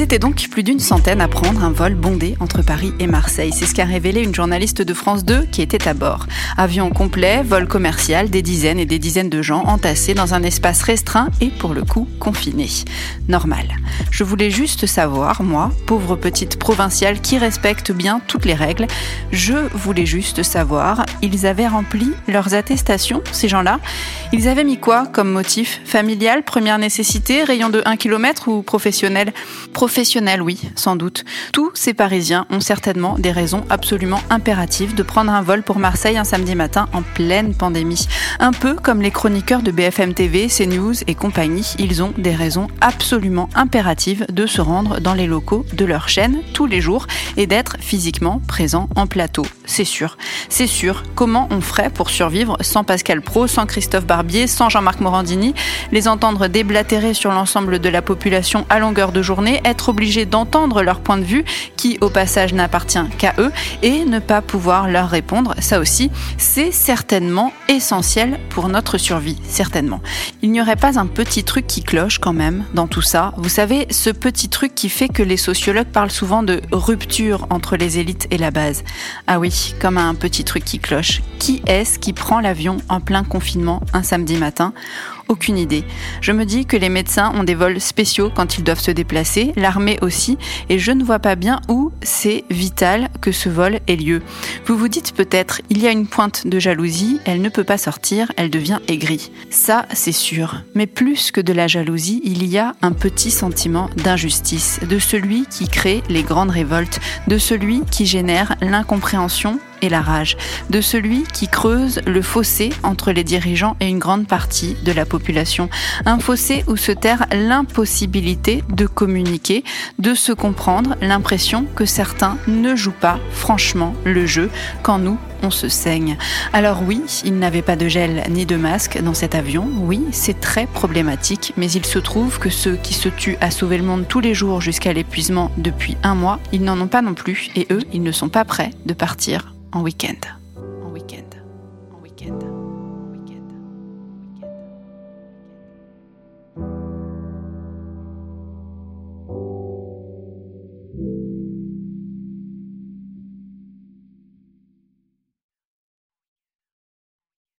étaient donc plus d'une centaine à prendre un vol bondé entre Paris et Marseille. C'est ce qu'a révélé une journaliste de France 2 qui était à bord. Avion complet, vol commercial, des dizaines et des dizaines de gens entassés dans un espace restreint et pour le coup confiné. Normal. Je voulais juste savoir, moi, pauvre petite provinciale qui respecte bien toutes les règles, je voulais juste savoir, ils avaient rempli leurs attestations, ces gens-là? Ils avaient mis quoi comme motif? Familial, première nécessité, rayon de 1 km ou professionnel? Professionnel, oui, sans doute. Tous ces Parisiens ont certainement des raisons absolument impératives de prendre un vol pour Marseille un samedi matin en pleine pandémie. Un peu comme les chroniqueurs de BFM TV, CNews et compagnie, ils ont des raisons absolument impératives de se rendre dans les locaux de leur chaîne tous les jours et d'être physiquement présents en plateau. C'est sûr. C'est sûr. Comment on ferait pour survivre sans Pascal Pro, sans Christophe Barbier, sans Jean-Marc Morandini, les entendre déblatérer sur l'ensemble de la population à longueur de journée, obligé d'entendre leur point de vue, qui au passage n'appartient qu'à eux, et ne pas pouvoir leur répondre, ça aussi, c'est certainement essentiel pour notre survie, certainement. Il n'y aurait pas un petit truc qui cloche quand même dans tout ça. Vous savez, ce petit truc qui fait que les sociologues parlent souvent de rupture entre les élites et la base. Ah oui, comme un petit truc qui cloche. Qui est-ce qui prend l'avion en plein confinement un samedi matin aucune idée. Je me dis que les médecins ont des vols spéciaux quand ils doivent se déplacer, l'armée aussi, et je ne vois pas bien où c'est vital que ce vol ait lieu. Vous vous dites peut-être, il y a une pointe de jalousie, elle ne peut pas sortir, elle devient aigrie. Ça, c'est sûr. Mais plus que de la jalousie, il y a un petit sentiment d'injustice, de celui qui crée les grandes révoltes, de celui qui génère l'incompréhension et la rage, de celui qui creuse le fossé entre les dirigeants et une grande partie de la population. Un fossé où se terre l'impossibilité de communiquer, de se comprendre, l'impression que certains ne jouent pas franchement le jeu quand nous, on se saigne. Alors oui, il n'avait pas de gel ni de masque dans cet avion. Oui, c'est très problématique, mais il se trouve que ceux qui se tuent à sauver le monde tous les jours jusqu'à l'épuisement depuis un mois, ils n'en ont pas non plus, et eux, ils ne sont pas prêts de partir en week-end.